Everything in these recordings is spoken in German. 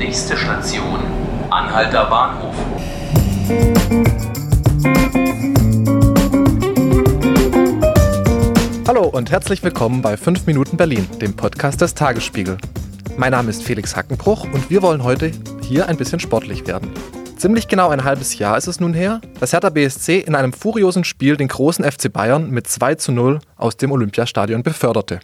Nächste Station, Anhalter Bahnhof. Hallo und herzlich willkommen bei 5 Minuten Berlin, dem Podcast des Tagesspiegel. Mein Name ist Felix Hackenbruch und wir wollen heute hier ein bisschen sportlich werden. Ziemlich genau ein halbes Jahr ist es nun her, dass Hertha BSC in einem furiosen Spiel den großen FC Bayern mit 2 zu 0 aus dem Olympiastadion beförderte.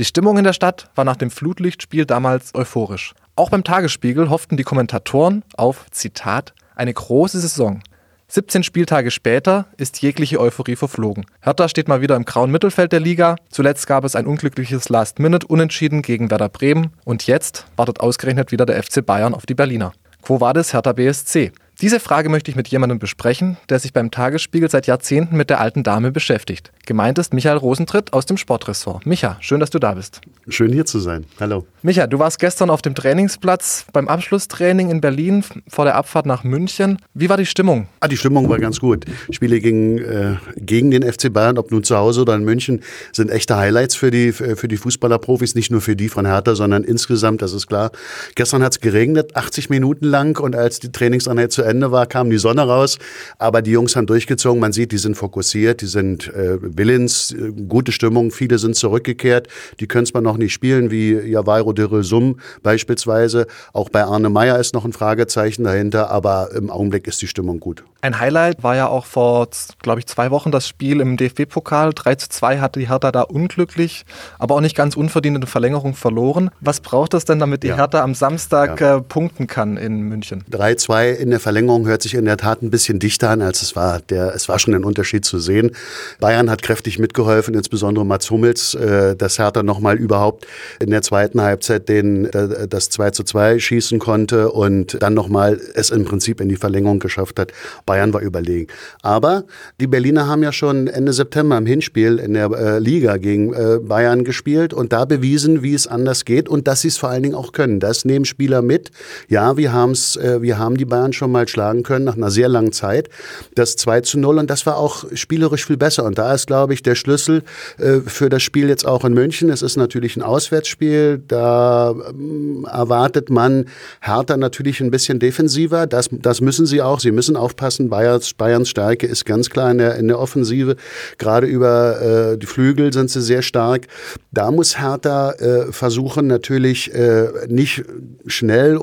Die Stimmung in der Stadt war nach dem Flutlichtspiel damals euphorisch. Auch beim Tagesspiegel hofften die Kommentatoren auf, Zitat, eine große Saison. 17 Spieltage später ist jegliche Euphorie verflogen. Hertha steht mal wieder im grauen Mittelfeld der Liga. Zuletzt gab es ein unglückliches Last-Minute-Unentschieden gegen Werder Bremen. Und jetzt wartet ausgerechnet wieder der FC Bayern auf die Berliner. Quo vadis Hertha BSC? Diese Frage möchte ich mit jemandem besprechen, der sich beim Tagesspiegel seit Jahrzehnten mit der alten Dame beschäftigt. Gemeint ist Michael Rosentritt aus dem Sportressort. Micha, schön, dass du da bist. Schön hier zu sein. Hallo. Micha, du warst gestern auf dem Trainingsplatz beim Abschlusstraining in Berlin vor der Abfahrt nach München. Wie war die Stimmung? Ah, die Stimmung war ganz gut. Spiele gegen, äh, gegen den FC Bayern, ob nun zu Hause oder in München, sind echte Highlights für die, für die Fußballerprofis. Nicht nur für die von Hertha, sondern insgesamt, das ist klar. Gestern hat es geregnet, 80 Minuten lang. Und als die Trainingseinheit zu Ende war, kam die Sonne raus. Aber die Jungs haben durchgezogen. Man sieht, die sind fokussiert, die sind äh, willens, äh, gute Stimmung. Viele sind zurückgekehrt. Die können es mal noch nicht spielen, wie Javairo de Resum beispielsweise. Auch bei Arne Meyer ist noch ein Fragezeichen dahinter. Aber im Augenblick ist die Stimmung gut. Ein Highlight war ja auch vor, glaube ich, zwei Wochen das Spiel im DFB-Pokal. 3 zu 2 hatte die Hertha da unglücklich, aber auch nicht ganz unverdient in der Verlängerung verloren. Was braucht es denn, damit die ja. Hertha am Samstag ja. äh, punkten kann in München? 3-2 in der Verlängerung hört sich in der Tat ein bisschen dichter an, als es war. Der, es war schon ein Unterschied zu sehen. Bayern hat kräftig mitgeholfen, insbesondere Mats Hummels, äh, dass Hertha nochmal überhaupt in der zweiten Halbzeit den, äh, das 2 zu 2 schießen konnte und dann nochmal es im Prinzip in die Verlängerung geschafft hat. Bayern war überlegen. Aber die Berliner haben ja schon Ende September im Hinspiel in der äh, Liga gegen äh, Bayern gespielt und da bewiesen, wie es anders geht und dass sie es vor allen Dingen auch können. Das nehmen Spieler mit. Ja, wir, haben's, äh, wir haben die Bayern schon mal schlagen können nach einer sehr langen Zeit. Das 2 zu 0 und das war auch spielerisch viel besser. Und da ist, glaube ich, der Schlüssel äh, für das Spiel jetzt auch in München. Es ist natürlich ein Auswärtsspiel. Da ähm, erwartet man Hertha natürlich ein bisschen defensiver. Das, das müssen sie auch. Sie müssen aufpassen. Bayerns, Bayerns Stärke ist ganz klar in der, in der Offensive. Gerade über äh, die Flügel sind sie sehr stark. Da muss Hertha äh, versuchen, natürlich äh, nicht schnell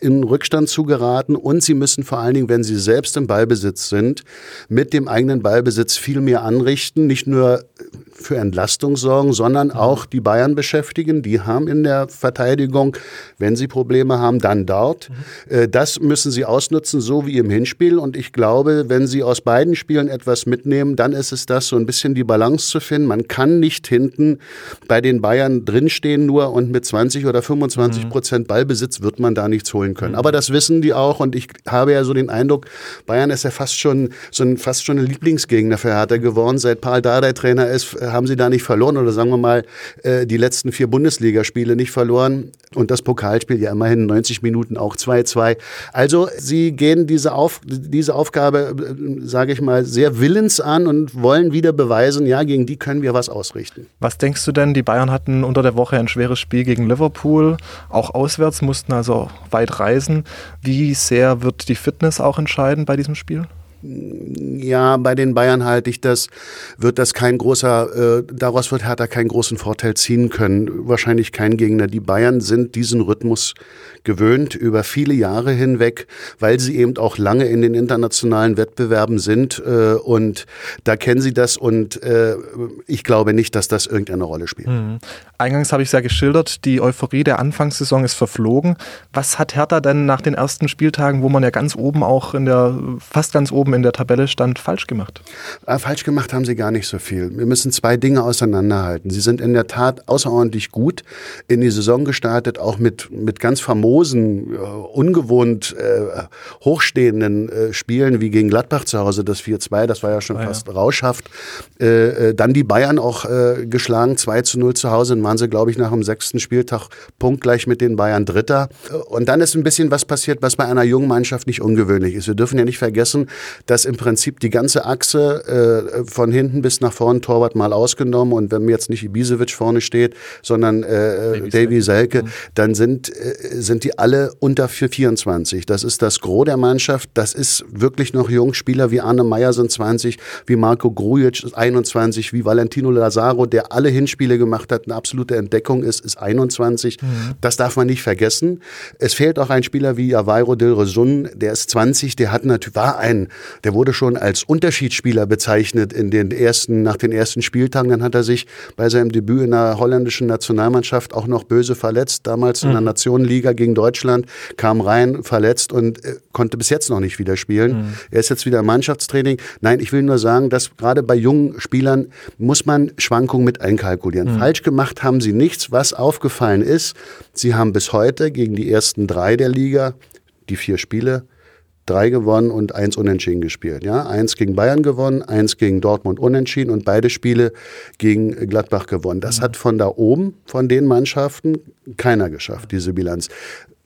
in Rückstand zu geraten. Und sie müssen vor allen Dingen, wenn sie selbst im Ballbesitz sind, mit dem eigenen Ballbesitz viel mehr anrichten. Nicht nur für Entlastung sorgen, sondern auch die Bayern beschäftigen. Die haben in der Verteidigung, wenn sie Probleme haben, dann dort. Mhm. Das müssen sie ausnutzen, so wie im Hinspiel. Und ich glaube, wenn sie aus beiden Spielen etwas mitnehmen, dann ist es das, so ein bisschen die Balance zu finden. Man kann nicht hinten bei den Bayern drinstehen nur und mit 20 oder 25 mhm. Prozent Ballbesitz wird man da nichts holen können. Mhm. Aber das wissen die auch und ich habe ja so den Eindruck, Bayern ist ja fast schon so ein, fast schon ein Lieblingsgegner für Hertha geworden. Seit Paul Dardai Trainer ist, haben sie da nicht verloren oder sagen wir mal äh, die letzten vier Bundesligaspiele nicht verloren und das Pokalspiel ja immerhin 90 Minuten auch 2-2. Also sie gehen diese, Auf, diese Aufgabe, äh, sage ich mal, sehr willens an und wollen wieder beweisen, ja, gegen die können wir was ausrichten. Was denkst du denn, die Bayern hatten unter der Woche ein schweres Spiel gegen Liverpool, auch auswärts, mussten also weit reisen. Wie sehr wird die Fitness auch entscheiden bei diesem Spiel? Ja, bei den Bayern halte ich das, wird das kein großer, äh, daraus wird Hertha keinen großen Vorteil ziehen können. Wahrscheinlich kein Gegner. Die Bayern sind diesen Rhythmus gewöhnt über viele Jahre hinweg, weil sie eben auch lange in den internationalen Wettbewerben sind äh, und da kennen sie das und äh, ich glaube nicht, dass das irgendeine Rolle spielt. Mhm. Eingangs habe ich es ja geschildert, die Euphorie der Anfangssaison ist verflogen. Was hat Hertha denn nach den ersten Spieltagen, wo man ja ganz oben auch in der, fast ganz oben in der Tabelle stand, falsch gemacht? Äh, falsch gemacht haben sie gar nicht so viel. Wir müssen zwei Dinge auseinanderhalten. Sie sind in der Tat außerordentlich gut in die Saison gestartet, auch mit, mit ganz famosen äh, ungewohnt äh, hochstehenden äh, Spielen wie gegen Gladbach zu Hause, das 4-2, das war ja schon ah, fast ja. rauschhaft. Äh, äh, dann die Bayern auch geschlagen, 2 zu 0 zu Hause, dann waren sie, glaube ich, nach dem sechsten Spieltag punktgleich mit den Bayern Dritter. Und dann ist ein bisschen was passiert, was bei einer jungen Mannschaft nicht ungewöhnlich ist. Wir dürfen ja nicht vergessen, dass im Prinzip die ganze Achse äh, von hinten bis nach vorne Torwart mal ausgenommen und wenn mir jetzt nicht Ibisevic vorne steht, sondern äh, Davy Selke, mhm. dann sind, äh, sind die alle unter 24. Das ist das Gros der Mannschaft. Das ist wirklich noch Jungspieler wie Arne Meyer sind 20, wie Marco Grujic ist 21, wie Valentino Lazaro, der alle Hinspiele gemacht hat, eine absolute Entdeckung ist, ist 21. Mhm. Das darf man nicht vergessen. Es fehlt auch ein Spieler wie Avairo Dilrosun, der ist 20, der hat natürlich, war ein, der wurde schon als Unterschiedsspieler bezeichnet in den ersten, nach den ersten Spieltagen. Dann hat er sich bei seinem Debüt in der holländischen Nationalmannschaft auch noch böse verletzt, damals mhm. in der mhm. Nationenliga gegen Deutschland, kam rein, verletzt und äh, konnte bis jetzt noch nicht wieder spielen. Mhm. Er ist jetzt wieder im Mannschaftstraining. Nein, ich will nur sagen, dass gerade bei jungen Spielern muss man Schwankungen mit einkalkulieren. Mhm. Falsch gemacht haben sie nichts. Was aufgefallen ist, sie haben bis heute gegen die ersten drei der Liga die vier Spiele drei gewonnen und eins unentschieden gespielt. Ja, eins gegen Bayern gewonnen, eins gegen Dortmund unentschieden und beide Spiele gegen Gladbach gewonnen. Das mhm. hat von da oben, von den Mannschaften, keiner geschafft, diese Bilanz.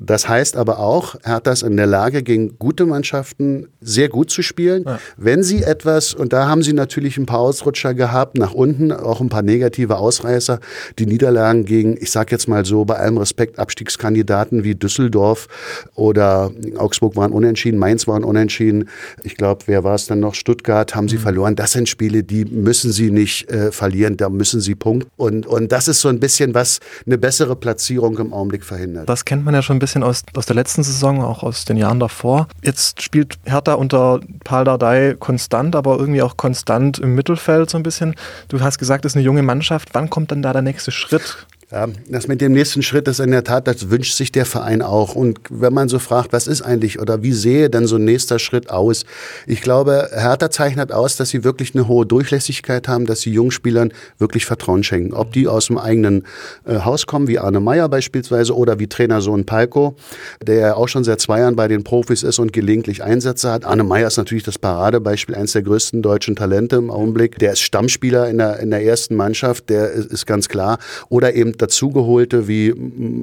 Das heißt aber auch, Hertha ist in der Lage, gegen gute Mannschaften sehr gut zu spielen. Ja. Wenn sie etwas, und da haben sie natürlich ein paar Ausrutscher gehabt, nach unten, auch ein paar negative Ausreißer, die Niederlagen gegen, ich sag jetzt mal so, bei allem Respekt, Abstiegskandidaten wie Düsseldorf oder Augsburg waren unentschieden, Mainz waren unentschieden. Ich glaube, wer war es dann noch? Stuttgart haben sie mhm. verloren. Das sind Spiele, die müssen sie nicht äh, verlieren, da müssen sie punkten. Und, und das ist so ein bisschen, was eine bessere Platzierung im Augenblick verhindert. Das kennt man ja schon ein bisschen bisschen aus, aus der letzten Saison, auch aus den Jahren davor. Jetzt spielt Hertha unter Paul Dardai konstant, aber irgendwie auch konstant im Mittelfeld so ein bisschen. Du hast gesagt, es ist eine junge Mannschaft. Wann kommt dann da der nächste Schritt? Ja, das mit dem nächsten Schritt ist in der Tat, das wünscht sich der Verein auch. Und wenn man so fragt, was ist eigentlich oder wie sehe denn so ein nächster Schritt aus? Ich glaube, Hertha zeichnet aus, dass sie wirklich eine hohe Durchlässigkeit haben, dass sie Jungspielern wirklich Vertrauen schenken. Ob die aus dem eigenen äh, Haus kommen, wie Arne Meyer beispielsweise, oder wie Trainersohn Palko, der auch schon seit zwei Jahren bei den Profis ist und gelegentlich Einsätze hat. Arne Meyer ist natürlich das Paradebeispiel, eines der größten deutschen Talente im Augenblick. Der ist Stammspieler in der, in der ersten Mannschaft, der ist, ist ganz klar. Oder eben dazugeholte wie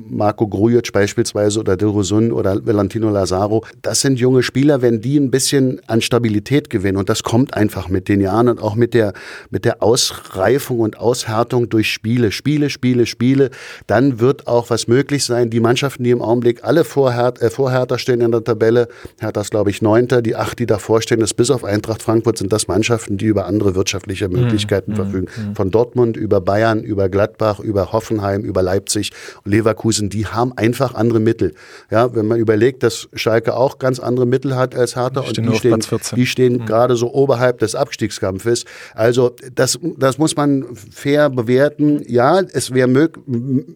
Marco Grujic beispielsweise oder Dilrosun oder Valentino Lazaro, das sind junge Spieler, wenn die ein bisschen an Stabilität gewinnen und das kommt einfach mit den Jahren und auch mit der, mit der Ausreifung und Aushärtung durch Spiele, Spiele, Spiele, Spiele, dann wird auch was möglich sein. Die Mannschaften, die im Augenblick alle vor, Her äh, vor Hertha stehen in der Tabelle, Hertha ist glaube ich Neunter, die acht, die davor stehen, ist bis auf Eintracht Frankfurt sind das Mannschaften, die über andere wirtschaftliche mhm. Möglichkeiten mhm. verfügen. Mhm. Von Dortmund über Bayern, über Gladbach, über Hoffenheim, Hoffenheim, über Leipzig und Leverkusen, die haben einfach andere Mittel. Ja, wenn man überlegt, dass Schalke auch ganz andere Mittel hat als Hertha die und die stehen, die stehen mhm. gerade so oberhalb des Abstiegskampfes. Also das, das muss man fair bewerten. Ja, es wäre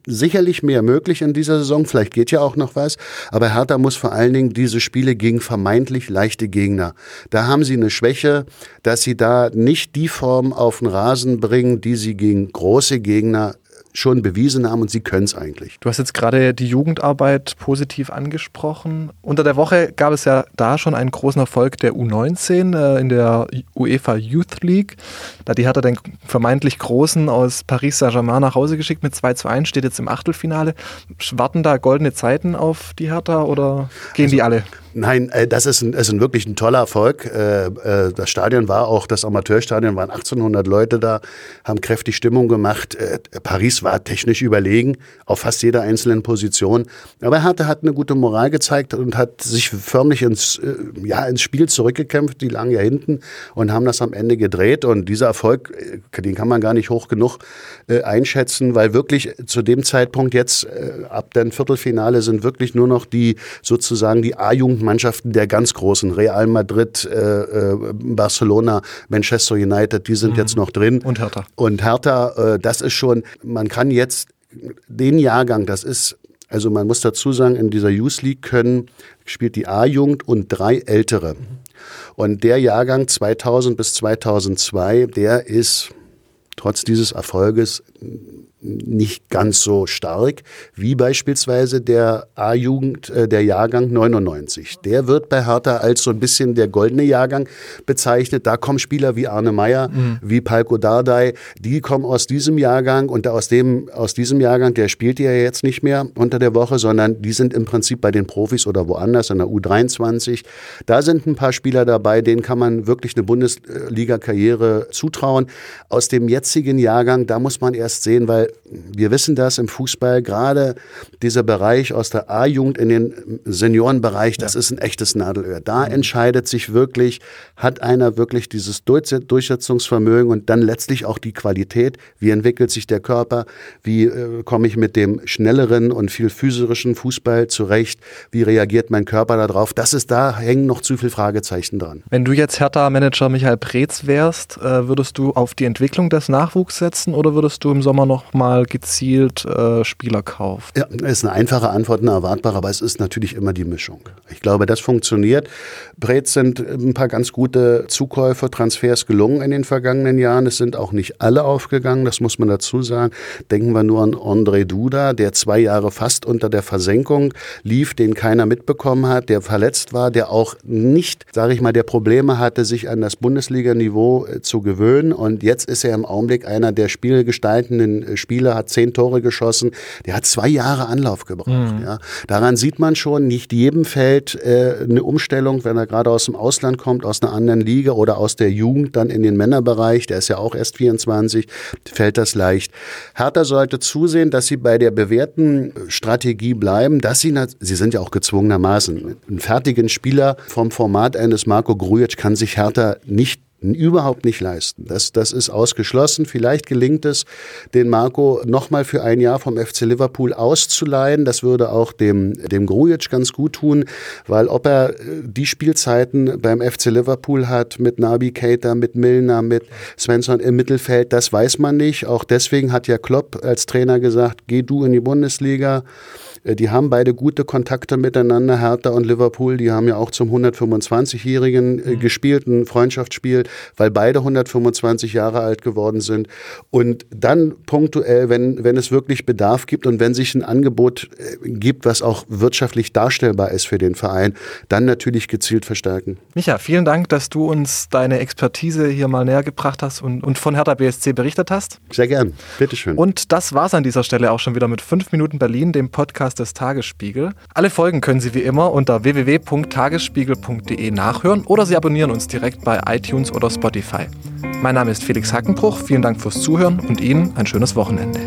sicherlich mehr möglich in dieser Saison. Vielleicht geht ja auch noch was. Aber Hertha muss vor allen Dingen diese Spiele gegen vermeintlich leichte Gegner. Da haben sie eine Schwäche, dass sie da nicht die Form auf den Rasen bringen, die sie gegen große Gegner schon bewiesen haben und sie können es eigentlich. Du hast jetzt gerade die Jugendarbeit positiv angesprochen. Unter der Woche gab es ja da schon einen großen Erfolg der U19 äh, in der UEFA Youth League. Da die hat er den vermeintlich Großen aus Paris Saint-Germain nach Hause geschickt mit 2 zu 1, steht jetzt im Achtelfinale. Warten da goldene Zeiten auf die Hertha oder gehen also, die alle? Nein, äh, das ist, ein, ist ein wirklich ein toller Erfolg. Äh, äh, das Stadion war auch, das Amateurstadion waren 1800 Leute da, haben kräftig Stimmung gemacht. Paris war technisch überlegen auf fast jeder einzelnen Position. Aber Hertha hat eine gute Moral gezeigt und hat sich förmlich ins, ja, ins Spiel zurückgekämpft. Die lagen ja hinten und haben das am Ende gedreht. Und dieser Erfolg, den kann man gar nicht hoch genug einschätzen, weil wirklich zu dem Zeitpunkt jetzt ab dem Viertelfinale sind wirklich nur noch die sozusagen die A-Jugend Mannschaften der ganz großen, Real Madrid, äh, äh, Barcelona, Manchester United, die sind mhm. jetzt noch drin. Und Hertha. Und Hertha, äh, das ist schon, man kann jetzt den Jahrgang, das ist also man muss dazu sagen, in dieser Youth League können, spielt die A-Jugend und drei Ältere. Und der Jahrgang 2000 bis 2002, der ist trotz dieses Erfolges nicht ganz so stark wie beispielsweise der A-Jugend, äh, der Jahrgang 99. Der wird bei Hertha als so ein bisschen der goldene Jahrgang bezeichnet. Da kommen Spieler wie Arne Meyer, mhm. wie Palko Dardai, die kommen aus diesem Jahrgang und aus dem, aus diesem Jahrgang, der spielt ja jetzt nicht mehr unter der Woche, sondern die sind im Prinzip bei den Profis oder woanders, an der U23. Da sind ein paar Spieler dabei, denen kann man wirklich eine Bundesliga-Karriere zutrauen. Aus dem jetzigen Jahrgang, da muss man erst sehen, weil wir wissen das im Fußball, gerade dieser Bereich aus der A-Jugend in den Seniorenbereich, das ja. ist ein echtes Nadelöhr. Da mhm. entscheidet sich wirklich, hat einer wirklich dieses Durchsetzungsvermögen und dann letztlich auch die Qualität, wie entwickelt sich der Körper, wie äh, komme ich mit dem schnelleren und viel physischen Fußball zurecht, wie reagiert mein Körper darauf. Das ist da, hängen noch zu viele Fragezeichen dran. Wenn du jetzt Hertha-Manager Michael Preetz wärst, äh, würdest du auf die Entwicklung des Nachwuchs setzen oder würdest du im Sommer noch mal gezielt äh, Spieler kaufen? Ja, ist eine einfache Antwort, eine erwartbare, aber es ist natürlich immer die Mischung. Ich glaube, das funktioniert. Preetz sind ein paar ganz gute Zukäufe, Transfers gelungen in den vergangenen Jahren. Es sind auch nicht alle aufgegangen, das muss man dazu sagen. Denken wir nur an André Duda, der zwei Jahre fast unter der Versenkung lief, den keiner mitbekommen hat, der verletzt war, der auch nicht, sage ich mal, der Probleme hatte, sich an das Bundesliga-Niveau äh, zu gewöhnen. Und jetzt ist er im Augenblick einer der spielgestaltenden äh, Spieler, hat zehn Tore geschossen. Der hat zwei Jahre Anlauf gebraucht. Mhm. Ja. Daran sieht man schon, nicht jedem fällt äh, eine Umstellung, wenn er gerade aus dem Ausland kommt, aus einer anderen Liga oder aus der Jugend dann in den Männerbereich, der ist ja auch erst 24, fällt das leicht. Hertha sollte zusehen, dass sie bei der bewährten Strategie bleiben, dass sie, sie sind ja auch gezwungenermaßen, einen fertigen Spieler vom Format eines Marco Grujic kann sich Hertha nicht überhaupt nicht leisten. Das, das ist ausgeschlossen. Vielleicht gelingt es, den Marco nochmal für ein Jahr vom FC Liverpool auszuleihen. Das würde auch dem, dem Grujic ganz gut tun, weil ob er äh, die Spielzeiten beim FC Liverpool hat mit Nabi Keita, mit Milner, mit Svensson im Mittelfeld, das weiß man nicht. Auch deswegen hat ja Klopp als Trainer gesagt, geh du in die Bundesliga. Äh, die haben beide gute Kontakte miteinander, Hertha und Liverpool. Die haben ja auch zum 125-Jährigen äh, mhm. gespielt, ein Freundschaftsspiel, weil beide 125 Jahre alt geworden sind. Und dann punktuell, wenn, wenn es wirklich Bedarf gibt und wenn sich ein Angebot äh, gibt, was auch wirtschaftlich darstellbar ist für den Verein, dann natürlich gezielt verstärken. Micha, vielen Dank, dass du uns deine Expertise hier mal näher gebracht hast und, und von Hertha BSC berichtet hast. Sehr gern. Bitteschön. Und das war es an dieser Stelle auch schon wieder mit 5 Minuten Berlin, dem Podcast Podcast des Tagesspiegel. Alle Folgen können Sie wie immer unter www.tagesspiegel.de nachhören oder Sie abonnieren uns direkt bei iTunes oder Spotify. Mein Name ist Felix Hackenbruch, vielen Dank fürs Zuhören und Ihnen ein schönes Wochenende.